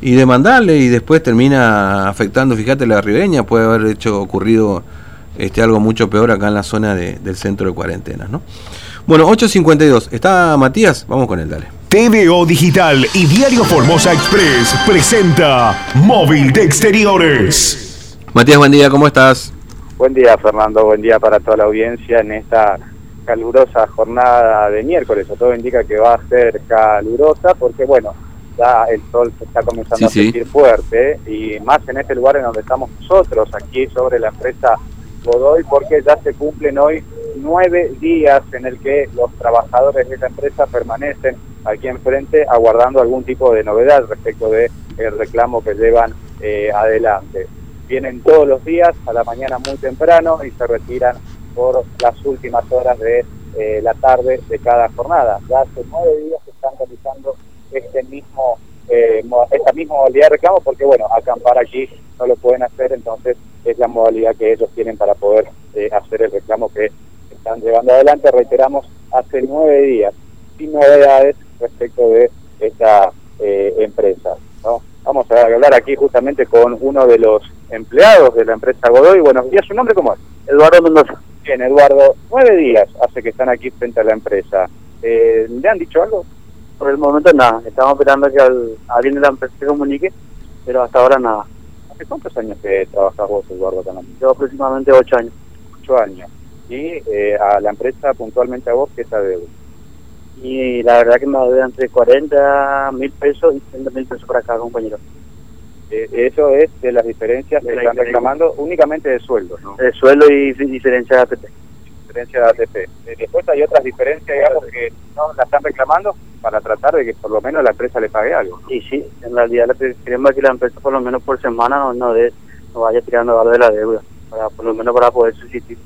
y demandarle y después termina afectando, fíjate, la ribeña, puede haber hecho ocurrido este, algo mucho peor acá en la zona del centro de cuarentena, ¿no? Bueno, 8.52, ¿está Matías? Vamos con él, dale. TVO Digital y Diario Formosa Express presenta Móvil de Exteriores. Matías, buen día, ¿cómo estás? Buen día, Fernando, buen día para toda la audiencia en esta calurosa jornada de miércoles. Todo indica que va a ser calurosa porque, bueno, ya el sol se está comenzando a sentir fuerte y más en este lugar en donde estamos nosotros, aquí sobre la empresa Godoy, porque ya se cumplen hoy nueve días en el que los trabajadores de esta empresa permanecen aquí enfrente aguardando algún tipo de novedad respecto de el reclamo que llevan eh, adelante. Vienen todos los días a la mañana muy temprano y se retiran por las últimas horas de eh, la tarde de cada jornada. Ya hace nueve días que están realizando esta misma modalidad de reclamo porque bueno acampar aquí no lo pueden hacer entonces es la modalidad que ellos tienen para poder eh, hacer el reclamo que están llevando adelante. Reiteramos hace nueve días sin novedades respecto de esta eh, empresa ¿no? vamos a hablar aquí justamente con uno de los empleados de la empresa Godoy. Buenos días su nombre cómo es Eduardo Mendoza. Bien Eduardo nueve días hace que están aquí frente a la empresa. ¿le han dicho algo? Por el momento nada, estamos esperando que al, alguien de la empresa se comunique, pero hasta ahora nada. ¿Hace cuántos años que trabajas vos, Eduardo, Yo aproximadamente ocho años. Ocho años. ¿Y eh, a la empresa puntualmente a vos qué te deuda? Y la verdad que me debe entre 40 mil pesos y 30 mil pesos para cada compañero. Eh, eso es de las diferencias que están reclamando únicamente de sueldo, ¿no? De sueldo y diferencia de ATP diferencia de ATP. Después hay otras diferencias, digamos, que no la están reclamando para tratar de que por lo menos la empresa le pague algo. Y sí, en realidad queremos que la empresa por lo menos por semana no, no, de, no vaya tirando algo de la deuda, para por lo menos para poder subsistir.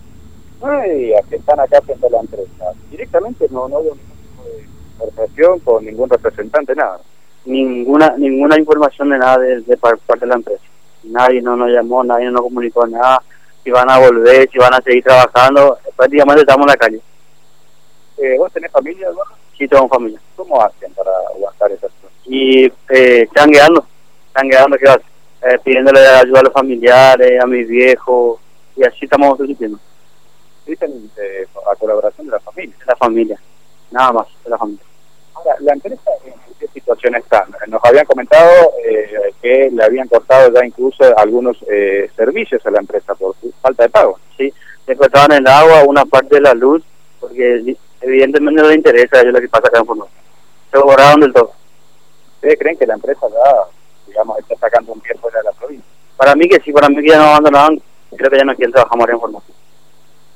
Días que están acá frente a la empresa. Directamente no, no hubo ningún tipo de conversación con ningún representante, nada. Ninguna ninguna información de nada de, de parte de la empresa. Nadie no nos llamó, nadie nos comunicó nada si van a volver, si van a seguir trabajando, prácticamente estamos en la calle. Eh, ¿Vos tenés familia, Eduardo? Sí, tengo familia. ¿Cómo hacen para aguantar esas cosas? Y eh, están guiando, están guiando, ¿qué hacen? Eh, pidiéndole ayuda a los familiares, a mis viejos, y así estamos subsistiendo. Dicen eh, a colaboración de la familia. De la familia, nada más, de la familia. La empresa, ¿en qué situación está? Nos habían comentado eh, que le habían cortado ya incluso algunos eh, servicios a la empresa por falta de pago. Sí, le cortaban el agua, una parte de la luz, porque evidentemente no le interesa a ellos lo que pasa acá en Formosa. Se borraron del todo. ¿Ustedes creen que la empresa ya, digamos, está sacando un pie fuera de la provincia? Para mí que sí, para mí que ya no abandonaron, creo que ya no quieren trabajar más en Formosa.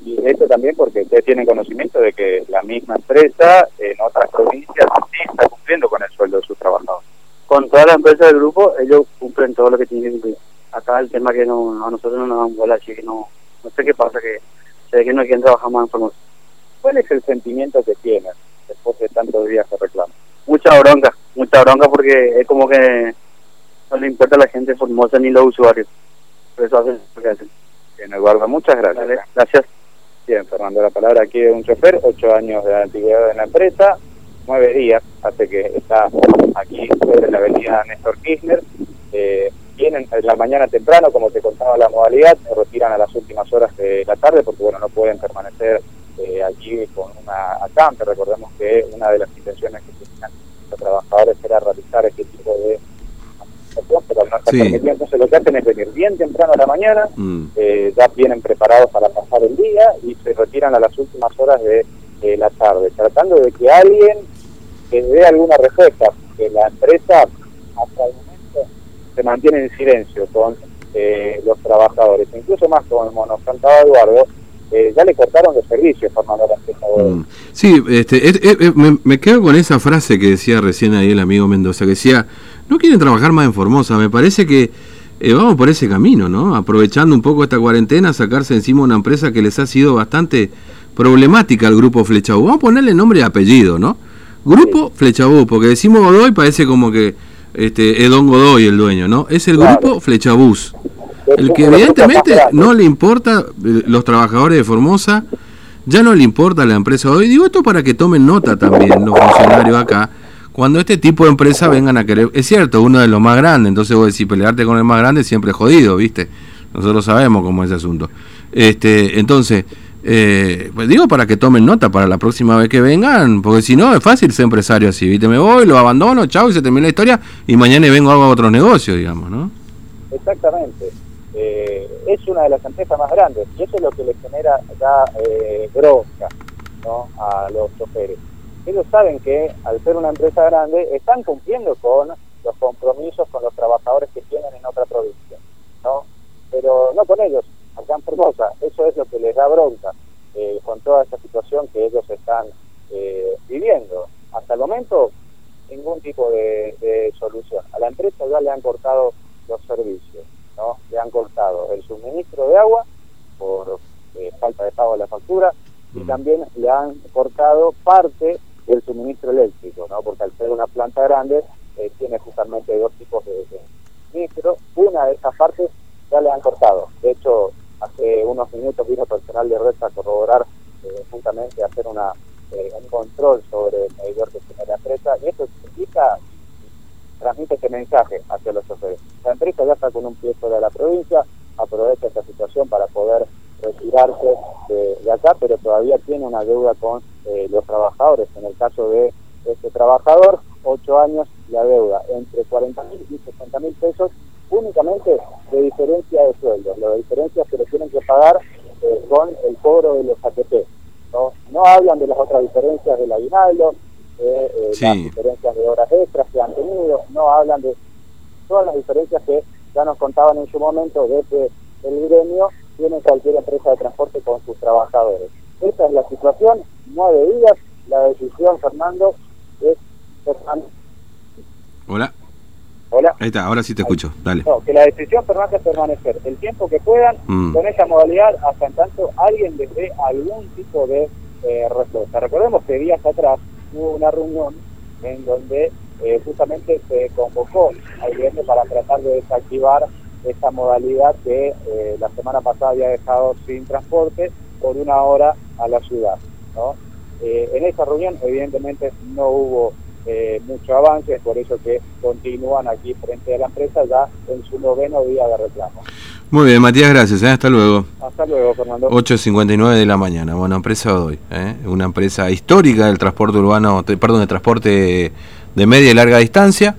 Y esto también porque ustedes tienen conocimiento de que la misma empresa en otras provincias sí está cumpliendo con el sueldo de sus trabajadores. Con toda la empresa del grupo, ellos cumplen todo lo que tienen que cumplir. Acá el tema que no, a nosotros no nos dan bola, así que no, no sé qué pasa, que se ve que no quieren trabajar más en Formosa. ¿Cuál es el sentimiento que tienen después de tantos días de reclamo? Mucha bronca, mucha bronca porque es como que no le importa a la gente Formosa ni los usuarios. Por eso hacen lo que hacen. Bien, Eduardo, muchas gracias. gracias. Bien, Fernando, la palabra aquí de un chofer, ocho años de antigüedad en la empresa, nueve días hace que está aquí en la avenida Néstor Kirchner. Eh, vienen en la mañana temprano, como te contaba la modalidad, se retiran a las últimas horas de la tarde porque bueno no pueden permanecer eh, allí con una acampe. Recordemos que una de las intenciones que tenían los trabajadores era realizar este tipo de pero no está permitido. Entonces lo que hacen es venir bien temprano a la mañana, Mm. eh, ya vienen preparados para pasar el día y se retiran a las últimas horas de la tarde, tratando de que alguien que dé alguna respuesta, que la empresa hasta el momento se mantiene en silencio con eh, los trabajadores, incluso más como nos contaba Eduardo, eh, ya le cortaron los servicios empresa. Mm. Sí, este, es- es- es- me, me quedo con esa frase que decía recién ahí el amigo Mendoza, que decía, no quieren trabajar más en Formosa, me parece que eh, vamos por ese camino, ¿no? Aprovechando un poco esta cuarentena, sacarse encima una empresa que les ha sido bastante problemática al grupo Flechabú. Vamos a ponerle nombre y apellido, ¿no? Grupo Flechabú, porque decimos Godoy parece como que este, es Don Godoy el dueño, ¿no? Es el Claro. grupo Flechabús. El que evidentemente no le importa eh, los trabajadores de Formosa, ya no le importa la empresa hoy. Digo esto para que tomen nota también los funcionarios acá. Cuando este tipo de empresas vengan a querer, es cierto, uno de los más grandes, entonces vos decís, pelearte con el más grande siempre es jodido, ¿viste? Nosotros sabemos cómo es ese asunto. Este, entonces, eh, pues digo para que tomen nota para la próxima vez que vengan, porque si no es fácil ser empresario así, ¿viste? Me voy, lo abandono, chao, y se termina la historia, y mañana vengo hago otro negocio, digamos, ¿no? Exactamente. Eh, es una de las empresas más grandes y eso es lo que le genera ya eh, bronca ¿no? a los choferes. Ellos saben que al ser una empresa grande están cumpliendo con los compromisos con los trabajadores que tienen en otra provincia, ¿no? Pero no con ellos, acá en Formosa. Eso es lo que les da bronca eh, con toda esta situación que ellos están eh, viviendo. Hasta el momento, ningún tipo de, solución. A la empresa ya le han cortado los servicios, ¿no? Le han cortado el suministro de agua por eh, falta de pago de la factura y mm. también le han cortado parte del suministro eléctrico, ¿no? Porque al ser una planta grande tiene justamente dos tipos de, de suministro. Una de esas partes ya le han cortado. De hecho, Hace unos minutos vino personal de red a corroborar eh, justamente hacer una eh, un control sobre el medidor que tiene la empresa y eso significa transmite este mensaje hacia los choferes. La empresa ya está con un pie fuera de la provincia, aprovecha esta situación para poder retirarse de, acá, pero todavía tiene una deuda con eh, los trabajadores. En el caso de este trabajador, ocho años la deuda entre 40 mil y 60 mil pesos únicamente de diferencia de sueldos, las diferencias que le tienen que pagar eh, con el cobro de los ATP. ¿no? no hablan de las otras diferencias del aguinaldo, de eh, las diferencias de horas extras que han tenido, no hablan de todas las diferencias que ya nos contaban en su momento de que el gremio tiene cualquier empresa de transporte con sus trabajadores. Esta es la situación, nueve días, la decisión, Fernando, es... Hola. Hola. Ahí está, ahora sí te escucho, dale. No, que la decisión permanece permanecer el tiempo que puedan mm. con esa modalidad hasta en tanto alguien les dé algún tipo de eh, respuesta. Recordemos que días atrás hubo una reunión en donde eh, justamente se convocó al gobierno para tratar de desactivar esta modalidad que eh, la semana pasada había dejado sin transporte por una hora a la ciudad. ¿no? en esa reunión evidentemente no hubo eh, mucho avance, es por eso que continúan aquí frente a la empresa ya en su noveno día de reclamo. Muy bien, Matías, gracias. ¿eh? Hasta luego. Hasta luego, Fernando. 8.59 de la mañana. Bueno, empresa hoy, ¿eh? una empresa histórica del transporte urbano, perdón, de transporte de media y larga distancia.